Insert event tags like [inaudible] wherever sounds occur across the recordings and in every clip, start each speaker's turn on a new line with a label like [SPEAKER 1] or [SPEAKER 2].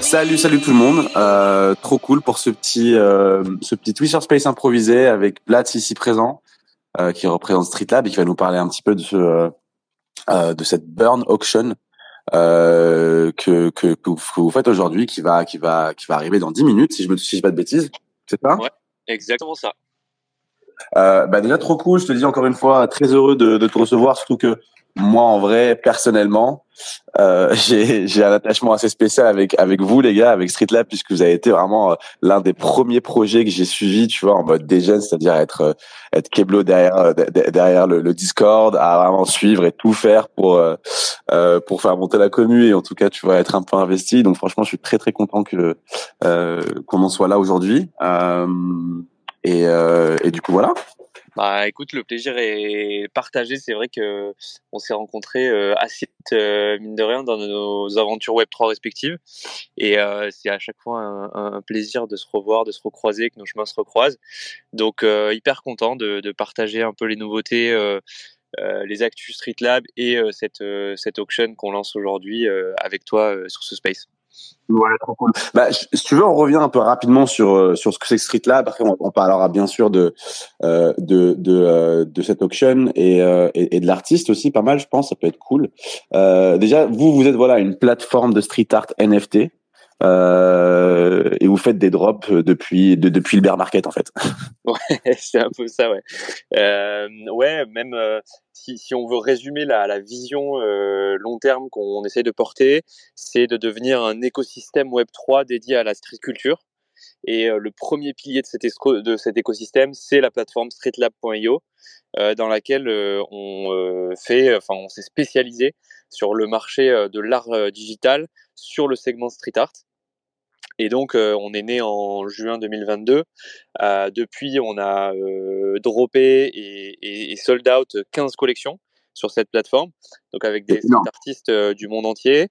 [SPEAKER 1] Salut, salut tout le monde. Euh, trop cool pour ce petit, euh, Twitter Space improvisé avec Platz ici présent, euh, qui représente Street Lab et qui va nous parler un petit peu de cette burn auction euh, que, que, que, vous, faites aujourd'hui, qui va, qui va, qui va arriver dans 10 minutes, si je me, si je pas de bêtises. C'est ça?
[SPEAKER 2] Ouais, exactement ça.
[SPEAKER 1] Euh, bah déjà trop cool. Je te dis encore une fois, très heureux de, de te recevoir, surtout que moi, en vrai, personnellement, euh, [laughs] j'ai un attachement assez spécial avec avec vous, les gars, avec Street Lab, puisque vous avez été vraiment euh, l'un des premiers projets que j'ai suivi, tu vois, en mode déjeune, c'est-à-dire être euh, être Keblo derrière derrière le, le, Discord, à vraiment suivre et tout faire pour euh, pour faire monter la commu et en tout cas, tu vois, être un peu investi. Donc, franchement, je suis très très content que qu'on en soit là aujourd'hui. et et du coup, voilà.
[SPEAKER 2] Bah écoute, le plaisir est partagé. C'est vrai que on s'est rencontrés euh, assez euh, mine de rien dans nos aventures Web 3 respectives, et euh, c'est à chaque fois un, plaisir de se revoir, de se recroiser, que nos chemins se recroisent. Donc euh, hyper content de, de, partager un peu les nouveautés. Euh, les actus Street Lab et cette, cette auction qu'on lance aujourd'hui avec toi sur ce space.
[SPEAKER 1] Ouais, trop cool. Bah, si tu veux, on revient un peu rapidement sur euh, sur ce que c'est Street Lab. Après, on, on, parlera bien sûr de euh, de de, euh, de cette auction et, euh, et, de l'artiste aussi, pas mal, je pense. Ça peut être cool. Euh, déjà, vous, vous êtes voilà une plateforme de street art NFT. Euh, et vous faites des drops depuis de, depuis le bear market en fait. [laughs]
[SPEAKER 2] Ouais, [laughs] c'est un peu ça, ouais. Euh, ouais, même euh, si, si, on veut résumer la, la vision euh, long terme qu'on essaie de porter, c'est de devenir un écosystème Web 3 dédié à la street culture. Et euh, le premier pilier de cet, de cet écosystème, c'est la plateforme streetlab.io, euh, dans laquelle on fait, enfin, on s'est spécialisé sur le marché de l'art digital, sur le segment street art. Et donc, euh, on est né en juin 2022. Euh, depuis, on a euh, droppé et, et, et, sold out 15 collections sur cette plateforme, donc avec des artistes du monde entier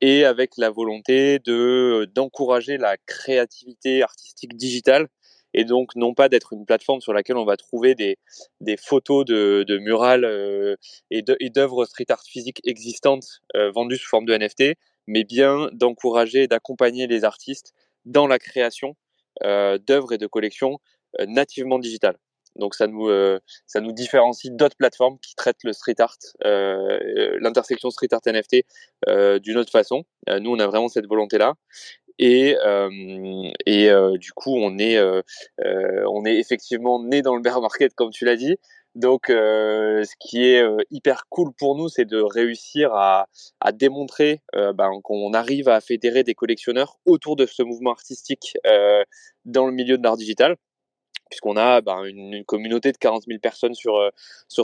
[SPEAKER 2] et avec la volonté de d'encourager la créativité artistique digitale et donc non pas d'être une plateforme sur laquelle on va trouver des, des photos de, de murales euh, et d'œuvres street art physiques existantes euh, vendues sous forme de NFT, mais bien d'encourager et d'accompagner les artistes dans la création euh, d'œuvres et de collections euh, nativement digitales. Donc ça nous euh, ça nous différencie d'autres plateformes qui traitent le street art, euh, l'intersection street art NFT euh, d'une autre façon. nous on a vraiment cette volonté là. Et, et du coup on est on est effectivement né dans le bear market comme tu l'as dit, donc, euh, ce qui est euh, hyper cool pour nous, c'est de réussir à, démontrer euh, ben, qu'on arrive à fédérer des collectionneurs autour de ce mouvement artistique dans le milieu de l'art digital puisqu'on a ben, une, communauté de 40 000 personnes sur,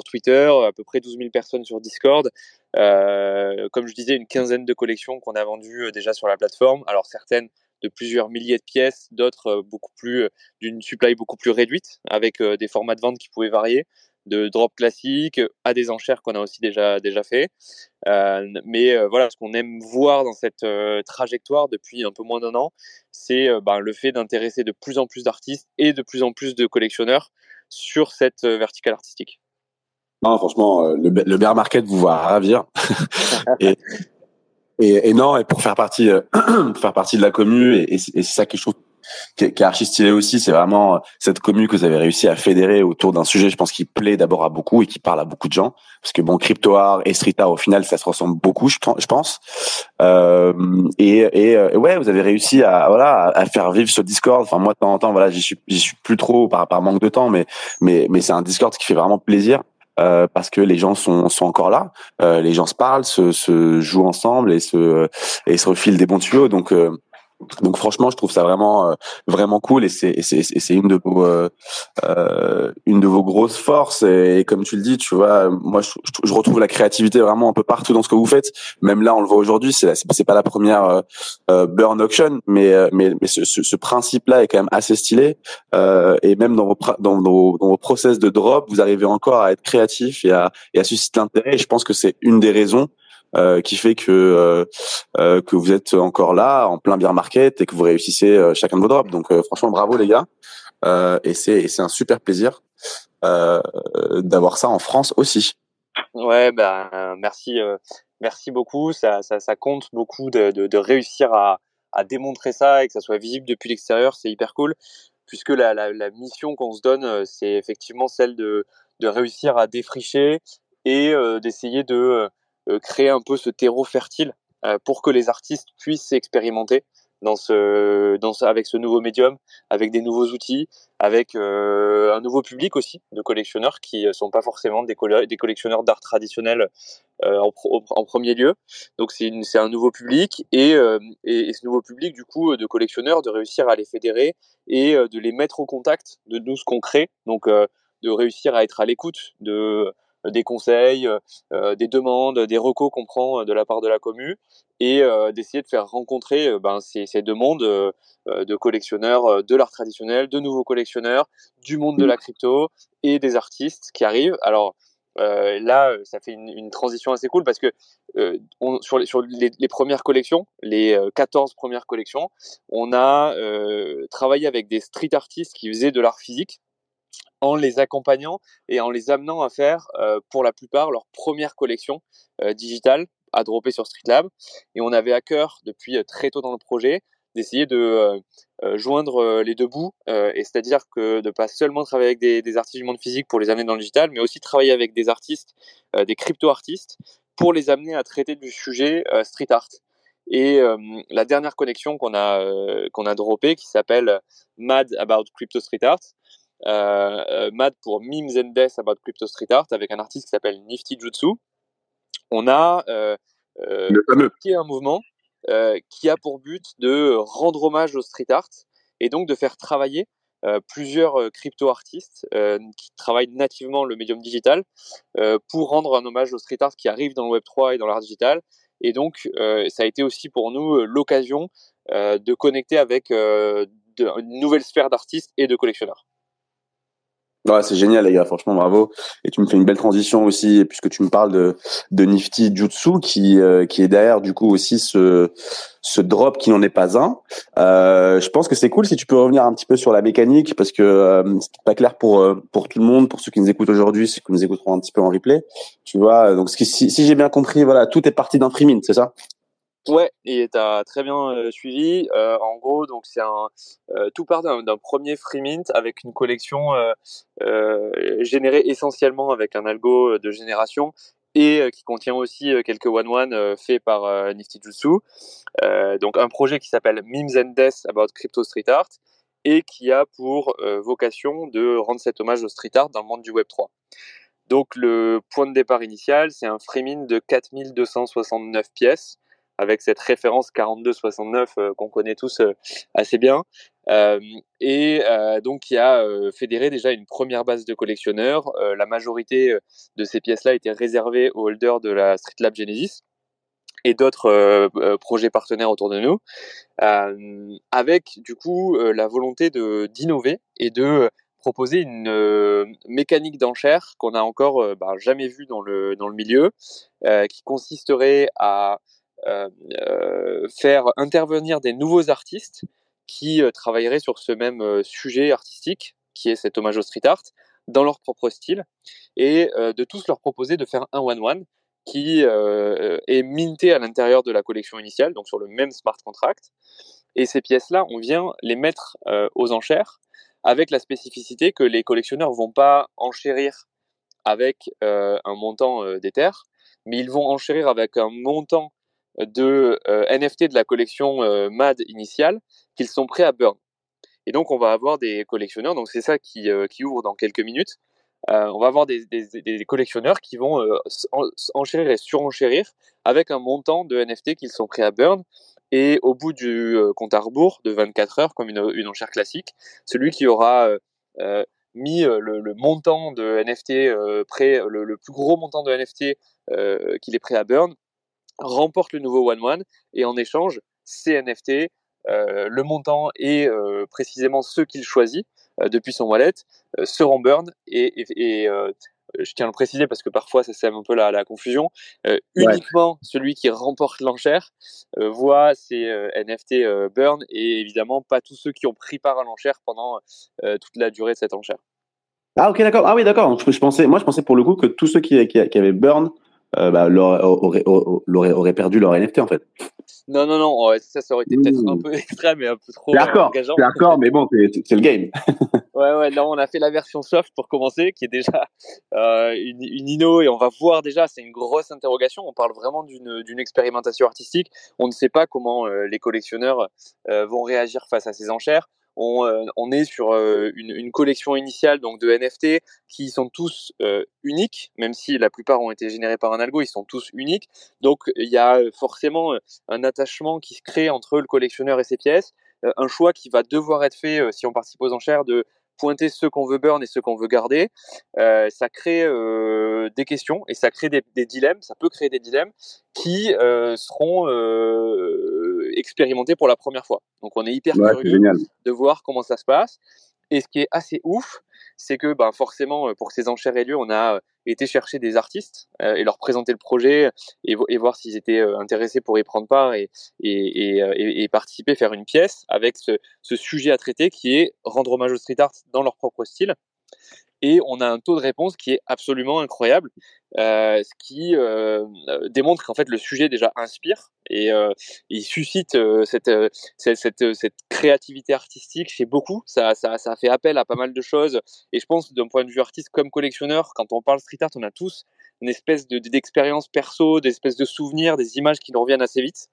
[SPEAKER 2] Twitter, à peu près 12 000 personnes sur Discord. Comme je disais, une quinzaine de collections qu'on a vendues déjà sur la plateforme. Alors certaines de plusieurs milliers de pièces, d'autres beaucoup plus d'une supply beaucoup plus réduite, avec des formats de vente qui pouvaient varier de drop classique à des enchères qu'on a aussi déjà déjà fait. Euh, mais euh, voilà, ce qu'on aime voir dans cette euh, trajectoire depuis un peu moins d'un an, c'est ben, le fait d'intéresser de plus en plus d'artistes et de plus en plus de collectionneurs sur cette verticale artistique.
[SPEAKER 1] Non, franchement, le, le bear market vous va ravir. [laughs] et, et, et, non, et pour faire partie, [clears throat] pour faire partie de la commu, et, et c'est ça que je trouve qui est, qui est archi stylé aussi, c'est vraiment euh, cette commune que vous avez réussi à fédérer autour d'un sujet, je pense, qui plaît d'abord à beaucoup et qui parle à beaucoup de gens. Parce que bon, crypto art et street art, au final, ça se ressemble beaucoup, je, je pense. Euh, et, et, et, ouais, vous avez réussi à voilà à faire vivre ce Discord. Enfin, moi, de temps en temps, voilà, j'y suis, j'y suis plus trop par, par manque de temps, mais mais mais c'est un Discord qui fait vraiment plaisir. Euh, parce que les gens sont, sont encore là, euh, les gens se parlent, se, se jouent ensemble et se et se refilent des bons tuyaux. Donc euh, donc franchement, je trouve ça vraiment euh, vraiment cool et c'est c'est c'est une de vos euh, euh, une de vos grosses forces et, comme tu le dis, tu vois, moi je, je, retrouve la créativité vraiment un peu partout dans ce que vous faites. Même là, on le voit aujourd'hui, c'est c'est pas la première euh, euh, burn auction, mais mais mais ce, ce, ce principe-là est quand même assez stylé et même dans vos dans vos dans vos process de drop, vous arrivez encore à être créatif et à et à susciter l'intérêt. Je pense que c'est une des raisons qui fait que que vous êtes encore là en plein bear market et que vous réussissez chacun de vos drops. Donc franchement bravo les gars. et c'est c'est un super plaisir d'avoir ça en France aussi.
[SPEAKER 2] Ouais, ben merci, merci beaucoup. Ça, ça, compte beaucoup de, de, réussir à, à démontrer ça et que ça soit visible depuis l'extérieur, c'est hyper cool. Puisque la, la, la mission qu'on se donne, c'est effectivement celle de, de réussir à défricher et d'essayer de créer un peu ce terreau fertile pour que les artistes puissent expérimenter avec ce nouveau médium, avec des nouveaux outils, avec euh, un nouveau public aussi de collectionneurs qui ne sont pas forcément des, collectionneurs d'art traditionnel euh, en, premier lieu. Donc c'est un nouveau public et, euh, et, ce nouveau public du coup de collectionneurs de réussir à les fédérer et euh, de les mettre au contact de nous ce qu'on crée. Donc de réussir à être à l'écoute de des conseils, euh, des demandes, des recos qu'on prend de la part de la commu et euh, d'essayer de faire rencontrer euh, ben, ces, ces, deux mondes de collectionneurs de l'art traditionnel, de nouveaux collectionneurs, du monde de la crypto et des artistes qui arrivent. Alors là, ça fait une, une, transition assez cool parce que on, sur, les, sur les, les, premières collections, les 14 premières collections, on a travaillé avec des street artistes qui faisaient de l'art physique en les accompagnant et en les amenant à faire, euh, pour la plupart, leur première collection euh, digitale à dropper sur Streetlab. Et on avait à cœur, depuis euh, très tôt dans le projet, d'essayer de joindre les deux bouts, et c'est-à-dire que de pas seulement travailler avec des, artistes du monde physique pour les amener dans le digital, mais aussi travailler avec des artistes, des crypto-artistes, pour les amener à traiter du sujet street art. Et la dernière collection qu'on a qu'on a droppée, qui s'appelle Mad About Crypto Street Art, Mad pour Memes and Death About Crypto Street Art avec un artiste qui s'appelle Nifty Jutsu. On a euh, est un mouvement qui a pour but de rendre hommage au street art et donc de faire travailler euh, plusieurs crypto-artistes euh, qui travaillent nativement le médium digital euh, pour rendre un hommage au street art qui arrive dans le Web3 et dans l'art digital. Et donc, ça a été aussi pour nous l'occasion de connecter avec de, une nouvelle sphère d'artistes et de collectionneurs.
[SPEAKER 1] Ouais, c'est génial les gars, franchement bravo. Et tu me fais une belle transition aussi, puisque tu me parles de, de Nifty Jutsu, qui euh, qui est derrière du coup aussi ce ce drop qui n'en est pas un. Euh, je pense que c'est cool si tu peux revenir un petit peu sur la mécanique, parce que euh, c'est pas clair pour euh, pour tout le monde, pour ceux qui nous écoutent aujourd'hui, ceux qui nous écouteront un petit peu en replay. Tu vois, donc si, si j'ai bien compris, voilà, tout est parti d'un free c'est ça?
[SPEAKER 2] Ouais, et tu as très bien euh, suivi. Euh, en gros, donc c'est un euh, tout part d'un premier free mint avec une collection générée essentiellement avec un algo de génération et qui contient aussi quelques one-one faits par Nifty Jutsu. donc un projet qui s'appelle Memes and Death About Crypto Street Art et qui a pour vocation de rendre cet hommage au street art dans le monde du Web 3. Donc le point de départ initial, c'est un free mint de 4269 pièces avec cette référence 42-69 euh, qu'on connaît tous euh, assez bien. Euh, et donc qui a fédéré déjà une première base de collectionneurs. la majorité de ces pièces-là étaient réservées aux holders de la Street Lab Genesis et d'autres projets partenaires autour de nous, avec du coup la volonté de d'innover et de proposer une mécanique d'enchère qu'on a encore bah, jamais vue dans le dans le milieu, qui consisterait à faire intervenir des nouveaux artistes qui euh, travailleraient sur ce même sujet artistique, qui est cet hommage au street art, dans leur propre style, et de tous leur proposer de faire un one-one qui est minté à l'intérieur de la collection initiale, donc sur le même smart contract. Et ces pièces-là, on vient les mettre aux enchères avec la spécificité que les collectionneurs vont pas enchérir avec un montant d'Ether, mais ils vont enchérir avec un montant de euh, NFT de la collection euh, MAD initiale qu'ils sont prêts à burn. Et donc on va avoir des collectionneurs, donc c'est ça qui, euh, qui, ouvre dans quelques minutes. on va avoir des, des, collectionneurs qui vont enchérir et surenchérir avec un montant de NFT qu'ils sont prêts à burn. Et au bout du compte à rebours de 24 heures, comme une, une enchère classique, celui qui aura mis le, montant de NFT prêt, le, plus gros montant de NFT qu'il est prêt à burn, remporte le nouveau One One et en échange, ces NFT, euh, le montant et euh, précisément ceux qu'il choisit euh, depuis son wallet seront burn et, et, je tiens à le préciser parce que parfois ça sème un peu la, la confusion, uniquement celui qui remporte l'enchère voit ses NFT burn et évidemment pas tous ceux qui ont pris part à l'enchère pendant toute la durée de cette enchère.
[SPEAKER 1] Ah ok d'accord. Ah oui d'accord. Je, pensais, moi je pensais pour le coup que tous ceux qui, qui, qui avaient burn euh, bah, auraient, perdu leur NFT en fait.
[SPEAKER 2] Non non non, ça ça aurait été peut-être un peu [laughs] extrême et un peu trop
[SPEAKER 1] d'accord,
[SPEAKER 2] engageant.
[SPEAKER 1] D'accord, mais bon c'est le game. [laughs]
[SPEAKER 2] ouais ouais, là on a fait la version soft pour commencer, qui est déjà euh, une, une inno et on va voir déjà, c'est une grosse interrogation. On parle vraiment d'une expérimentation artistique. On ne sait pas comment euh, les collectionneurs euh, vont réagir face à ces enchères. Euh, on, est sur euh, une, collection initiale donc de NFT qui sont tous euh, uniques, même si la plupart ont été générés par un algo, ils sont tous uniques. Donc il y a forcément un attachement qui se crée entre le collectionneur et ses pièces, un choix qui va devoir être fait si on participe aux enchères de pointer ceux qu'on veut burn et ceux qu'on veut garder. ça crée des questions et ça crée des, dilemmes. Ça peut créer des dilemmes qui seront expérimentés pour la première fois. Donc on est hyper curieux de voir comment ça se passe. Et ce qui est assez ouf, c'est que ben, forcément, pour que ces enchères aient lieu, on a été chercher des artistes et leur présenter le projet et, voir s'ils étaient intéressés pour y prendre part et, et, participer, faire une pièce avec ce, ce, sujet à traiter qui est rendre hommage au street art dans leur propre style et on a un taux de réponse qui est absolument incroyable, euh, ce qui euh, démontre qu'en fait le sujet déjà inspire et euh, il suscite euh, cette, euh, cette, cette, cette, créativité artistique chez beaucoup. Ça, ça, ça fait appel à pas mal de choses et je pense d'un point de vue artiste comme collectionneur, quand on parle street art, on a tous une espèce de d'expérience perso, des espèces de souvenirs, des images qui nous reviennent assez vite.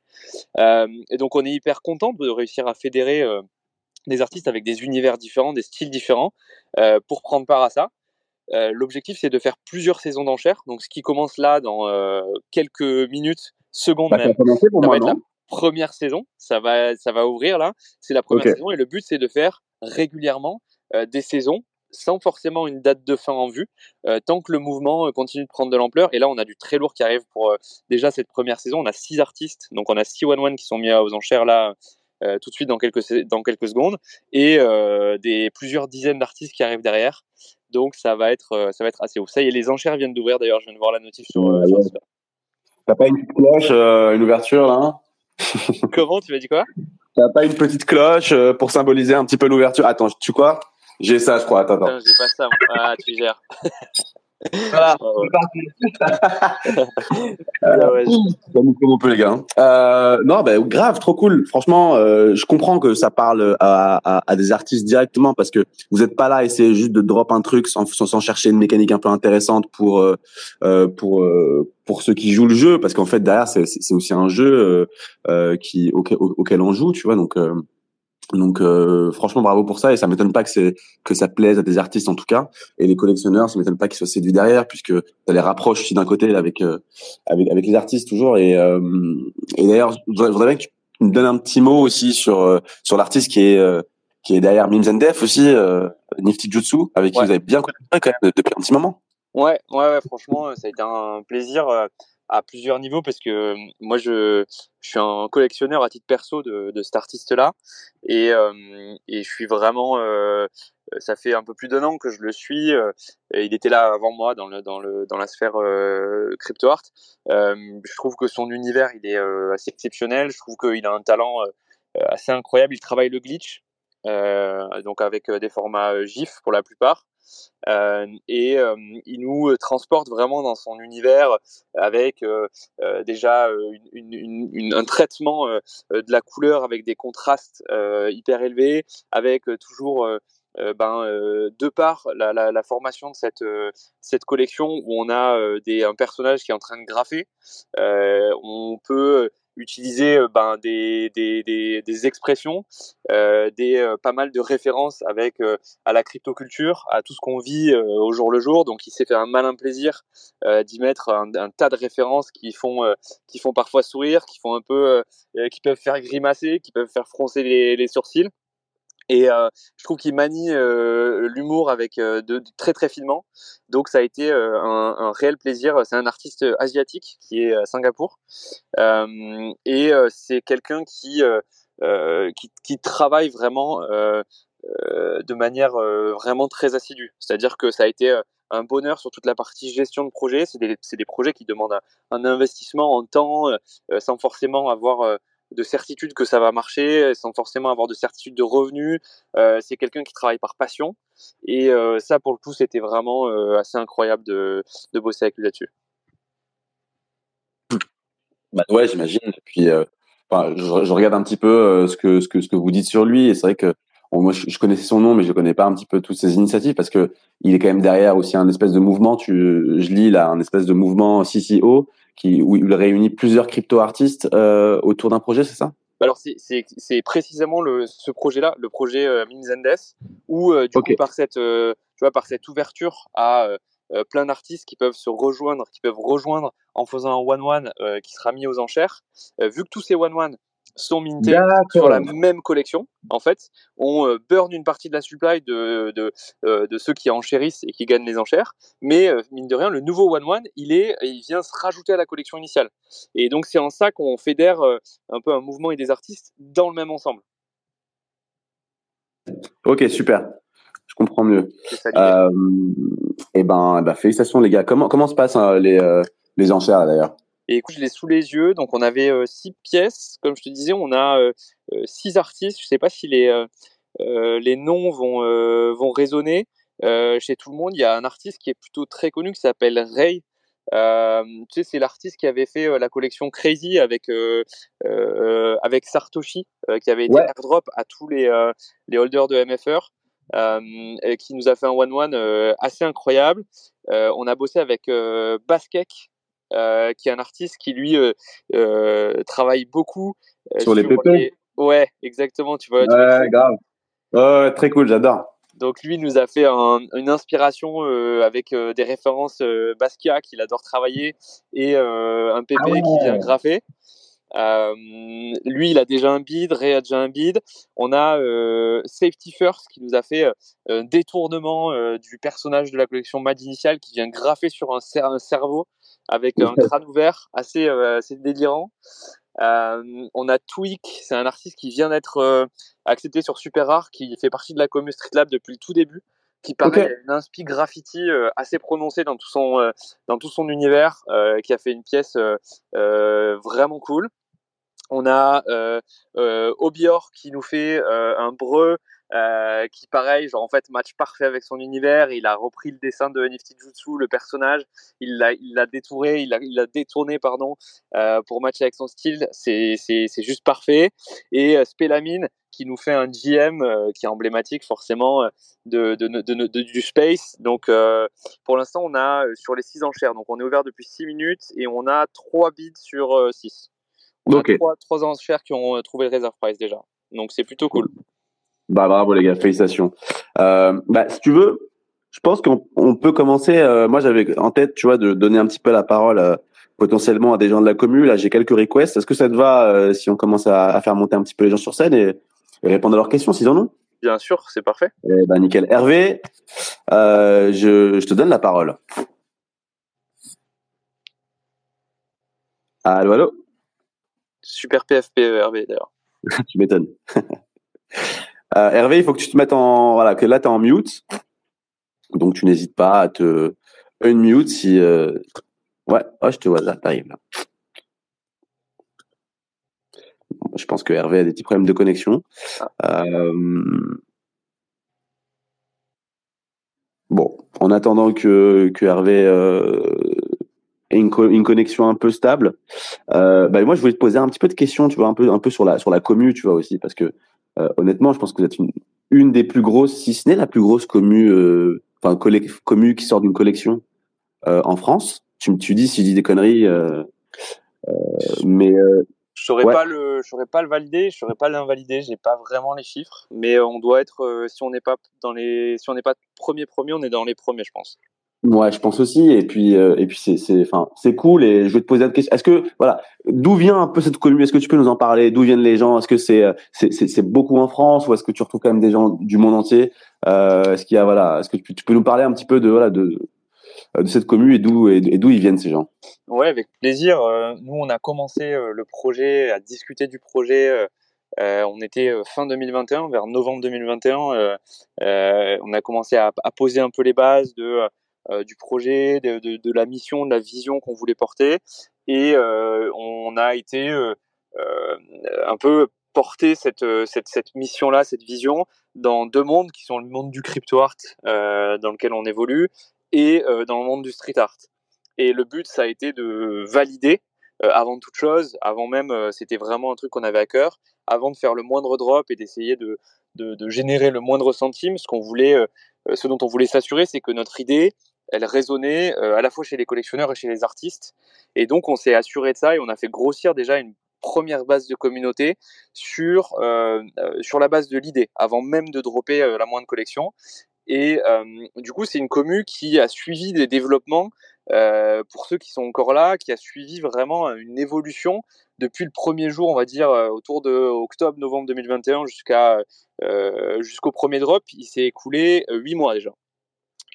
[SPEAKER 2] et donc on est hyper content de réussir à fédérer des artistes avec des univers différents, des styles différents, euh, pour prendre part à ça. Euh, L'objectif, c'est de faire plusieurs saisons d'enchères. Donc, ce qui commence là dans euh, quelques minutes, secondes bah, même, ça va être la première saison. Ça va, ça va ouvrir là. C'est la première saison et le but, c'est de faire régulièrement des saisons sans forcément une date de fin en vue, euh, tant que le mouvement continue de prendre de l'ampleur. Et là, on a du très lourd qui arrive pour déjà cette première saison. On a six artistes, donc on a six one one qui sont mis aux enchères là euh, tout de suite dans quelques, dans quelques secondes et euh, des plusieurs dizaines d'artistes qui arrivent derrière. Donc ça va être, euh, ça va être assez ouf. Ça y est, les enchères viennent d'ouvrir d'ailleurs. Je viens de voir la notif sur, ouais, sur
[SPEAKER 1] T'as pas une petite cloche, une ouverture là hein? [laughs]
[SPEAKER 2] Comment? Tu m'as dit quoi?
[SPEAKER 1] T'as pas une petite cloche pour symboliser un petit peu l'ouverture? Attends, tu quoi? J'ai ça, je crois. Attends, attends.
[SPEAKER 2] J'ai pas ça. Ah, tu gères. [laughs]
[SPEAKER 1] Voilà. Ah comme, on peut les gars. Hein. Euh, non, ben grave, trop cool. Franchement, euh, je comprends que ça parle à, à, à, des artistes directement parce que vous êtes pas là et c'est juste de drop un truc sans, sans, chercher une mécanique un peu intéressante pour euh, euh pour euh, pour ceux qui jouent le jeu parce qu'en fait derrière c'est c'est aussi un jeu euh, qui auquel, auquel on joue, tu vois. Donc donc euh, franchement bravo pour ça. Et ça m'étonne pas que c'est que ça plaise à des artistes en tout cas. Et les collectionneurs ça m'étonne pas qu'ils soient séduits derrière puisque ça les rapproche aussi d'un côté avec euh, avec avec les artistes toujours. Et euh, et d'ailleurs je voudrais bien que tu me donnes un petit mot aussi sur sur l'artiste qui est qui est derrière Mims and Def aussi Nifty Jutsu avec qui vous avez bien collaboré quand même depuis un petit moment.
[SPEAKER 2] Ouais ouais ouais franchement ça a été un plaisir à plusieurs niveaux parce que moi je, je suis un collectionneur à titre perso de, de cet artiste là et, euh, et je suis vraiment euh, ça fait un peu plus d'un an que je le suis euh, il était là avant moi dans le dans le dans la sphère crypto art. Je trouve que son univers il est assez exceptionnel. Je trouve qu'il a un talent assez incroyable. Il travaille le glitch donc avec des formats GIF pour la plupart euh, et euh, il nous transporte vraiment dans son univers avec euh, déjà un traitement de la couleur avec des contrastes hyper élevés, avec toujours ben, de par la, la, la, formation de cette, cette collection où on a des, un personnage qui est en train de graffer, on peut utiliser euh, ben, des, des, des, des expressions, euh, des euh, pas mal de références avec à la cryptoculture, à tout ce qu'on vit au jour le jour. Donc il s'est fait un malin plaisir d'y mettre un, un, tas de références qui font qui font parfois sourire, qui font un peu qui peuvent faire grimacer, qui peuvent faire froncer les, les sourcils. Et euh, je trouve qu'il manie euh, l'humour avec euh, de, très très finement. Donc ça a été un, réel plaisir. C'est un artiste asiatique qui est à Singapour et c'est quelqu'un qui, qui, travaille vraiment de manière vraiment très assidue. C'est-à-dire que ça a été un bonheur sur toute la partie gestion de projet. C'est des, projets qui demandent un, investissement en temps sans forcément avoir de certitude que ça va marcher, sans forcément avoir de certitude de revenus. c'est quelqu'un qui travaille par passion. Et ça, pour le coup, c'était vraiment assez incroyable de, bosser avec lui là-dessus.
[SPEAKER 1] Bah ouais, j'imagine. Puis, euh, je, regarde un petit peu euh, ce que ce que ce que vous dites sur lui, et c'est vrai que moi je, connaissais son nom, mais je connais pas un petit peu toutes ses initiatives parce que il est quand même derrière aussi un espèce de mouvement. Tu, je lis là un espèce de mouvement CCO qui où il réunit plusieurs crypto artistes euh, autour d'un projet, c'est ça?
[SPEAKER 2] Alors c'est précisément le, ce projet-là, le projet euh, où euh, du coup par cette, tu vois, par cette ouverture à euh, plein d'artistes qui peuvent se rejoindre, qui peuvent rejoindre en faisant un one-one euh, qui sera mis aux enchères. Euh, vu que tous ces one-one sont mintés sur la même collection, en fait, on burn une partie de la supply de, de, de, ceux qui enchérissent et qui gagnent les enchères, mais mine de rien, le nouveau One One, il, est, il vient se rajouter à la collection initiale. Et donc c'est en ça qu'on fédère un peu un mouvement et des artistes dans le même ensemble.
[SPEAKER 1] Ok, super je comprends mieux. Euh, et ben, bah, félicitations les gars. Comment comment se passent hein, les euh, les enchères d'ailleurs?
[SPEAKER 2] Et écoute, je l'ai sous les yeux. Donc on avait euh, six pièces, comme je te disais, on a euh, six artistes. Je sais pas si les les noms vont vont résonner chez tout le monde. Il y a un artiste qui est plutôt très connu qui s'appelle Ray. Euh, tu sais, c'est l'artiste qui avait fait la collection Crazy avec euh, avec Sartoshi, qui avait été airdrop à tous les les holders de MFR. Euh, qui nous a fait un one-one euh, assez incroyable. Euh, on a bossé avec Baskek, qui est un artiste qui lui travaille beaucoup
[SPEAKER 1] sur, les PP.
[SPEAKER 2] Ouais, exactement. Tu vois.
[SPEAKER 1] Ouais, grave. très cool, j'adore.
[SPEAKER 2] Donc lui nous a fait une inspiration avec des références Basquiat qu'il adore travailler et un PP ah qui vient graffer. Euh, lui, il a déjà un bid, Ray a déjà un bid. On a euh, Safety First qui nous a fait euh, un détournement du personnage de la collection Mad Initial qui vient graffer sur un, cerveau avec un [laughs] crâne ouvert, assez, assez délirant. on a Tweak, c'est un artiste qui vient d'être accepté sur Super Rare, qui fait partie de la commu Street Lab depuis le tout début, qui paraît une inspi graffiti assez prononcée dans tout son dans tout son univers, qui a fait une pièce vraiment cool. On a euh, euh, Obior qui nous fait euh, un breu qui pareil, genre en fait match parfait avec son univers. Il a repris le dessin de Nifty Jutsu, le personnage, il l'a, il l'a détourné, il l'a, il détourné pardon pour matcher avec son style. C'est, c'est, c'est juste parfait. Et euh, Spelamine qui nous fait un GM qui est emblématique forcément de, de, de, du space. Donc pour l'instant on a sur les six enchères, donc on est ouvert depuis 6 minutes et on a 3 bids sur 6. On a trois, trois enchères qui ont euh, trouvé le reserve price déjà. Donc c'est plutôt cool.
[SPEAKER 1] Bah bravo les gars, félicitations. Euh, bah si tu veux, je pense qu'on peut commencer. Euh, moi j'avais en tête, tu vois, de donner un petit peu la parole euh, potentiellement à des gens de la commune. Là j'ai quelques requests. Est-ce que ça te va si on commence à, à, faire monter un petit peu les gens sur scène et, répondre à leurs questions s'ils en ont
[SPEAKER 2] Bien sûr, c'est parfait.
[SPEAKER 1] Eh bah nickel. Hervé, je, je te donne la parole. Allô, allô?
[SPEAKER 2] Super PFP euh, Hervé d'ailleurs. [laughs]
[SPEAKER 1] tu m'étonnes. [laughs] euh, Hervé, il faut que tu te mettes en voilà que là tu es en mute. Donc tu n'hésites pas à te unmute si euh... ouais, oh, je te vois là, t'arrives là. Je pense que Hervé a des petits problèmes de connexion. Bon, en attendant que, que Hervé une, une, connexion un peu stable. Euh, bah, moi, je voulais te poser un petit peu de questions, tu vois, un peu, un peu sur la sur la commu, tu vois aussi, parce que euh, honnêtement, je pense que vous êtes une, une des plus grosses, si ce n'est la plus grosse commu, euh, enfin commu qui sort d'une collection euh, en France. Tu tu dis si je dis des conneries, euh, euh, mais
[SPEAKER 2] je saurais pas le, je saurais pas le valider, je saurais pas l'invalider, j'ai pas vraiment les chiffres, mais on doit être, si on n'est pas dans les, si on n'est pas premier premier, on est dans les premiers, je pense.
[SPEAKER 1] Ouais, je pense aussi. Et puis, euh, et puis c'est, c'est, enfin, c'est cool. Et je vais te poser une question. Est-ce que, voilà, d'où vient un peu cette commune? Est-ce que tu peux nous en parler? D'où viennent les gens? Est-ce que c'est, euh, c'est, c'est, beaucoup en France ou est-ce que tu retrouves quand même des gens du monde entier? Euh, Est-ce qu'il y a, voilà, est-ce que tu, peux nous parler un petit peu de, voilà, de, de cette commune et d'où et, d'où ils viennent ces gens?
[SPEAKER 2] Ouais, avec plaisir. Nous, on a commencé le projet, à discuter du projet. On était fin 2021, vers novembre 2021. Euh, on a commencé à, poser un peu les bases de du projet, de, de, de, la mission, de la vision qu'on voulait porter. Et on a été un peu porter cette, cette, cette mission-là, cette vision, dans deux mondes qui sont le monde du crypto art dans lequel on évolue et dans le monde du street art. Et le but, ça a été de valider avant toute chose, avant même, c'était vraiment un truc qu'on avait à cœur, avant de faire le moindre drop et d'essayer de, de, de, générer le moindre centime, ce qu'on voulait, ce dont on voulait s'assurer, c'est que notre idée, elle résonnait à la fois chez les collectionneurs et chez les artistes. Et donc, on s'est assuré de ça et on a fait grossir déjà une première base de communauté sur, sur la base de l'idée, avant même de dropper la moindre collection. Et du coup, c'est une commu qui a suivi des développements euh, pour ceux qui sont encore là, qui a suivi vraiment une évolution depuis le premier jour, on va dire, euh, autour de octobre-novembre 2021 jusqu'à euh, jusqu'au premier drop, il s'est écoulé huit mois déjà.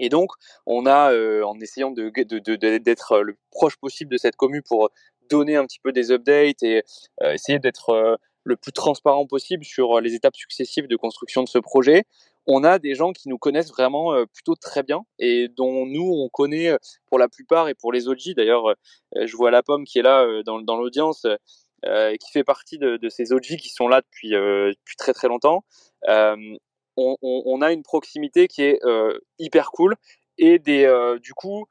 [SPEAKER 2] Et donc, on a, en essayant d'être de, de, le proche possible de cette commu pour donner un petit peu des updates et essayer d'être le plus transparent possible sur les étapes successives de construction de ce projet, on a des gens qui nous connaissent vraiment euh, plutôt très bien et dont nous on connaît euh, pour la plupart et pour les OG d'ailleurs euh, je vois la pomme qui est là dans, dans l'audience qui fait partie de, ces OG qui sont là depuis, depuis très très longtemps on, a une proximité qui est hyper cool et des du coup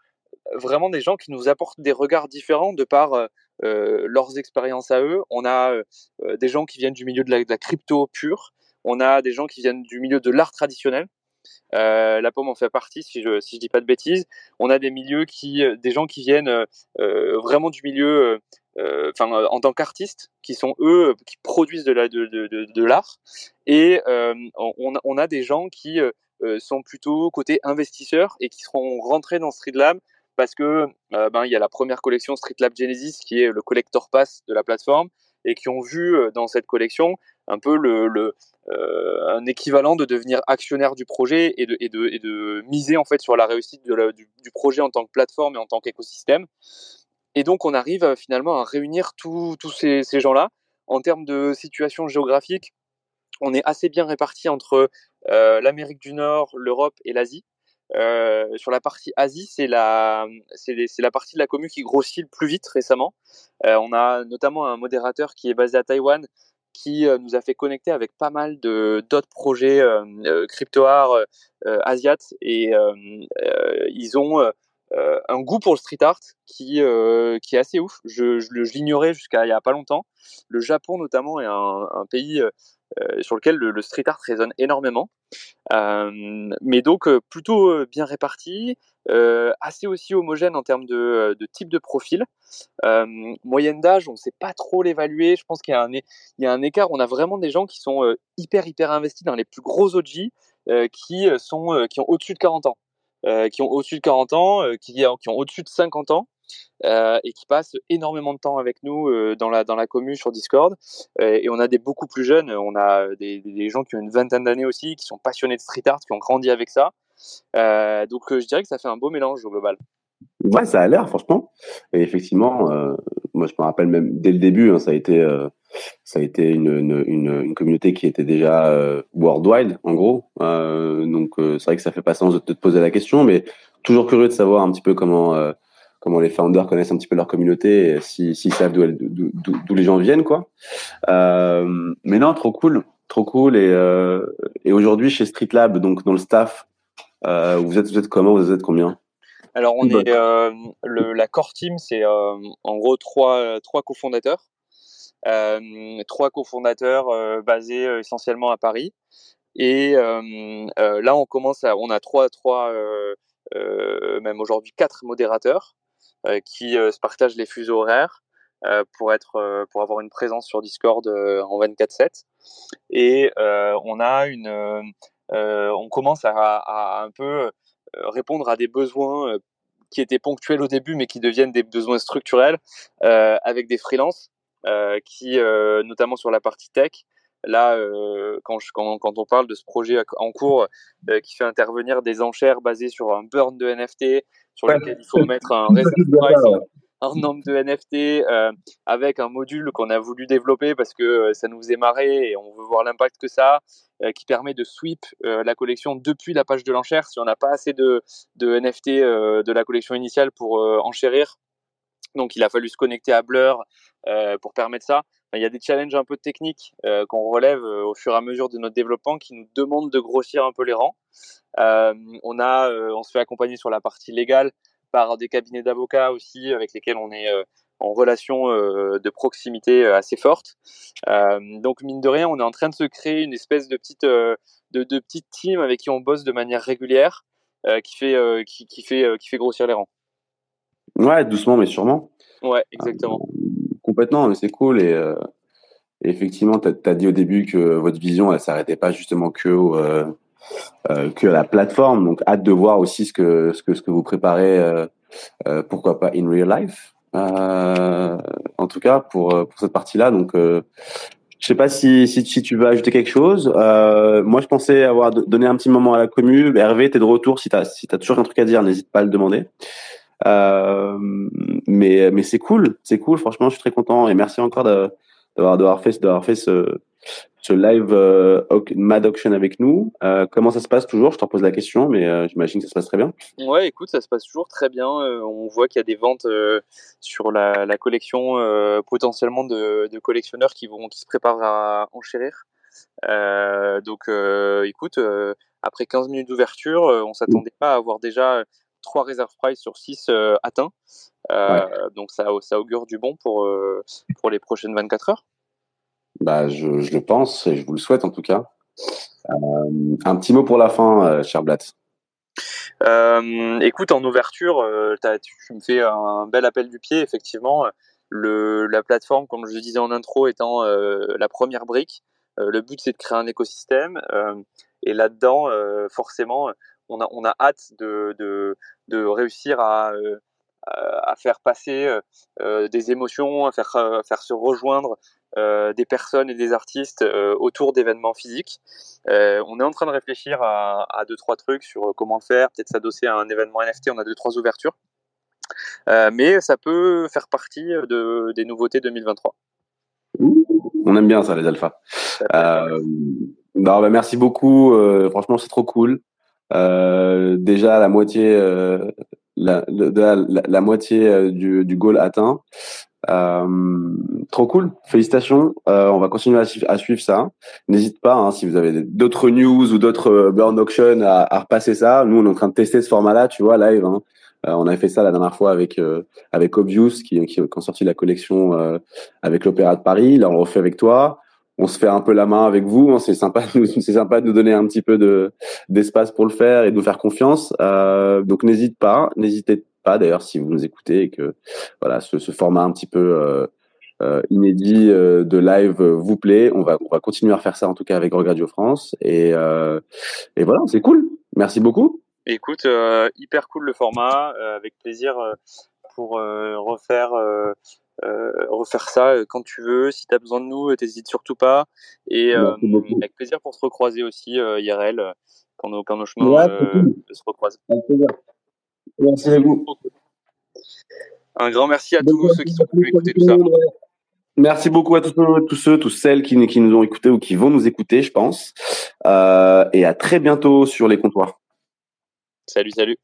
[SPEAKER 2] vraiment des gens qui nous apportent des regards différents de par leurs expériences à eux on a des gens qui viennent du milieu de la, crypto pure on a des gens qui viennent du milieu de l'art traditionnel. Euh, la pomme en fait partie, si je si je dis pas de bêtises. On a des milieux qui, euh, des gens qui viennent euh, vraiment du milieu, enfin en tant qu'artistes, qui sont eux qui produisent de la de, de, de, l'art. Et on, on, a des gens qui sont plutôt côté investisseurs et qui seront rentrés dans Street Lab parce que ben il y a la première collection Street Lab Genesis qui est le collector pass de la plateforme et qui ont vu dans cette collection un peu le, euh, un équivalent de devenir actionnaire du projet et de, et de, et de miser en fait sur la réussite de du, projet en tant que plateforme et en tant qu'écosystème. Et donc on arrive euh, finalement à réunir tous ces, gens-là. En termes de situation géographique, on est assez bien répartis entre euh, l'Amérique du Nord, l'Europe et l'Asie. Euh, sur la partie Asie, c'est la, partie de la commune qui grossit le plus vite récemment. On a notamment un modérateur qui est basé à Taïwan, qui nous a fait connecter avec pas mal d'autres projets euh, euh, crypto art asiates et ils ont un goût pour le street art qui, qui est assez ouf. Je, je, l'ignorais jusqu'à il y a pas longtemps. Le Japon notamment est un, pays sur lequel le, street art résonne énormément. mais donc plutôt bien réparti, assez aussi homogène en termes de, de type de profil. moyenne d'âge, on ne sait pas trop l'évaluer. Je pense qu'il y, a un, il y a un écart. On a vraiment des gens qui sont hyper hyper investis dans les plus gros OG, qui sont qui ont au-dessus de 40 ans. Qui ont au-dessus de 40 ans, qui, qui ont au-dessus de 50 ans, euh, et qui passent énormément de temps avec nous euh, dans la dans la commune sur Discord. Euh, et on a des beaucoup plus jeunes, on a des, des gens qui ont une vingtaine d'années aussi, qui sont passionnés de street art, qui ont grandi avec ça. donc je dirais que ça fait un beau mélange au global.
[SPEAKER 1] Ouais, ça a l'air, franchement. Et effectivement, moi je me rappelle même dès le début, hein, ça a été ça a été une, communauté qui était déjà worldwide, en gros. donc c'est vrai que ça fait pas sens de te poser la question, mais toujours curieux de savoir un petit peu comment comment les founders connaissent un petit peu leur communauté, s'ils si, savent d'où les gens viennent, quoi. Euh, mais non, trop cool, trop cool. Et, euh, aujourd'hui, chez Street Lab, donc dans le staff, euh, vous êtes, vous êtes comment? Vous êtes combien?
[SPEAKER 2] Alors, on est euh, le, la core team, c'est euh, en gros trois, trois cofondateurs, trois cofondateurs basés essentiellement à Paris. Et là, on commence à, on a trois, trois, même aujourd'hui quatre modérateurs. Euh, qui euh, se partagent les fuseaux horaires euh, pour être pour avoir une présence sur Discord en 24/7 et on a une on commence à, à, un peu répondre à des besoins qui étaient ponctuels au début mais qui deviennent des besoins structurels euh, avec des freelances euh, qui euh, notamment sur la partie tech. Là quand, je, quand, quand, on parle de ce projet en cours qui fait intervenir des enchères basées sur un burn de NFT sur lequel il faut mettre un [laughs] un nombre de NFT euh, avec un module qu'on a voulu développer parce que euh, ça nous est marré et on veut voir l'impact que ça qui permet de sweep la collection depuis la page de l'enchère. Si on n'a pas assez de, NFT de la collection initiale pour enchérir, donc il a fallu se connecter à Blur pour permettre ça. Il y a des challenges un peu techniques qu'on relève au fur et à mesure de notre développement qui nous demandent de grossir un peu les rangs. on a, on se fait accompagner sur la partie légale par des cabinets d'avocats aussi avec lesquels on est en relation de proximité assez forte. donc mine de rien, on est en train de se créer une espèce de petite de, de petite team avec qui on bosse de manière régulière, qui fait qui, qui fait qui fait grossir les rangs.
[SPEAKER 1] Ouais, doucement mais sûrement.
[SPEAKER 2] Ouais, exactement.
[SPEAKER 1] complètement, mais c'est cool et effectivement, tu as, dit au début que votre vision, elle s'arrêtait pas justement que euh, euh, que à la plateforme. Donc, hâte de voir aussi ce que ce que ce que vous préparez. Euh, euh pourquoi pas in real life. Euh, en tout cas, pour pour cette partie-là. Donc, je sais pas si, si, tu veux ajouter quelque chose. moi, je pensais avoir donné un petit moment à la commu. Hervé, t'es de retour. Si t'as si as toujours un truc à dire, n'hésite pas à le demander. Euh, mais mais c'est cool, c'est cool. Franchement, je suis très content et merci encore d'avoir fait d'avoir fait ce ce live euh, Mad Auction avec nous. Euh, comment ça se passe toujours? Je te repose la question, mais euh, j'imagine que ça se passe très bien.
[SPEAKER 2] Ouais, écoute, ça se passe toujours très bien. on voit qu'il y a des ventes sur la, la collection, potentiellement de, de, collectionneurs qui vont qui se préparent à enchérir. donc, écoute, après 15 minutes d'ouverture, on s'attendait pas à avoir déjà trois reserve price sur 6 atteints. Donc, ça, ça augure du bon pour, pour les prochaines 24 heures.
[SPEAKER 1] Bah, je, je, le pense et je vous le souhaite en tout cas. Euh, un petit mot pour la fin, euh, cher Blatt.
[SPEAKER 2] Euh, écoute, en ouverture, euh, tu me fais un bel appel du pied, effectivement. Le, la plateforme, comme je le disais en intro, étant euh, la première brique. le but, c'est de créer un écosystème. et là-dedans, forcément, on a, on a hâte de, de, de réussir à, à faire passer des émotions, à faire, à faire se rejoindre euh, des personnes et des artistes euh, autour d'événements physiques. Euh, on est en train de réfléchir à, à, deux trois trucs sur comment le faire, peut-être s'adosser à un événement NFT. On a deux trois ouvertures, mais ça peut faire partie de, des nouveautés 2023.
[SPEAKER 1] On aime bien ça, les alphas. Euh, bah, merci beaucoup. franchement, c'est trop cool. Déjà la moitié, la, la, la, moitié du, du goal atteint. Euh, trop cool, félicitations. Euh, on va continuer à, suivre ça. N'hésite pas, hein, si vous avez d'autres news ou d'autres euh, burn auction, à, à, repasser ça. Nous, on est en train de tester ce format-là, tu vois, live. Hein. Euh, on avait fait ça la dernière fois avec avec Obvious, qui, qui, qui, ont sorti la collection avec l'Opéra de Paris. Là, on le refait avec toi. On se fait un peu la main avec vous. Hein. C'est sympa, [laughs] c'est sympa de nous donner un petit peu de d'espace pour le faire et de nous faire confiance. donc, n'hésite pas, n'hésitez pas d'ailleurs si vous nous écoutez et que voilà ce, ce format un petit peu euh, euh, inédit euh, de live vous plaît, on va on va continuer à faire ça en tout cas avec Radio France et et voilà c'est cool. Merci beaucoup.
[SPEAKER 2] Écoute, hyper cool le format, avec plaisir pour refaire refaire ça quand tu veux. Si tu as besoin de nous, t'hésites surtout pas. Et avec plaisir pour se recroiser aussi IRL quand nos, quand nos chemins se recroisent.
[SPEAKER 1] Merci à vous.
[SPEAKER 2] Un grand merci à tous ceux qui sont venus écouter tout ça.
[SPEAKER 1] Merci beaucoup à tous, tous ceux, tous celles qui, qui, nous ont écoutés ou qui vont nous écouter, je pense. Euh, et à très bientôt sur les comptoirs.
[SPEAKER 2] Salut, salut.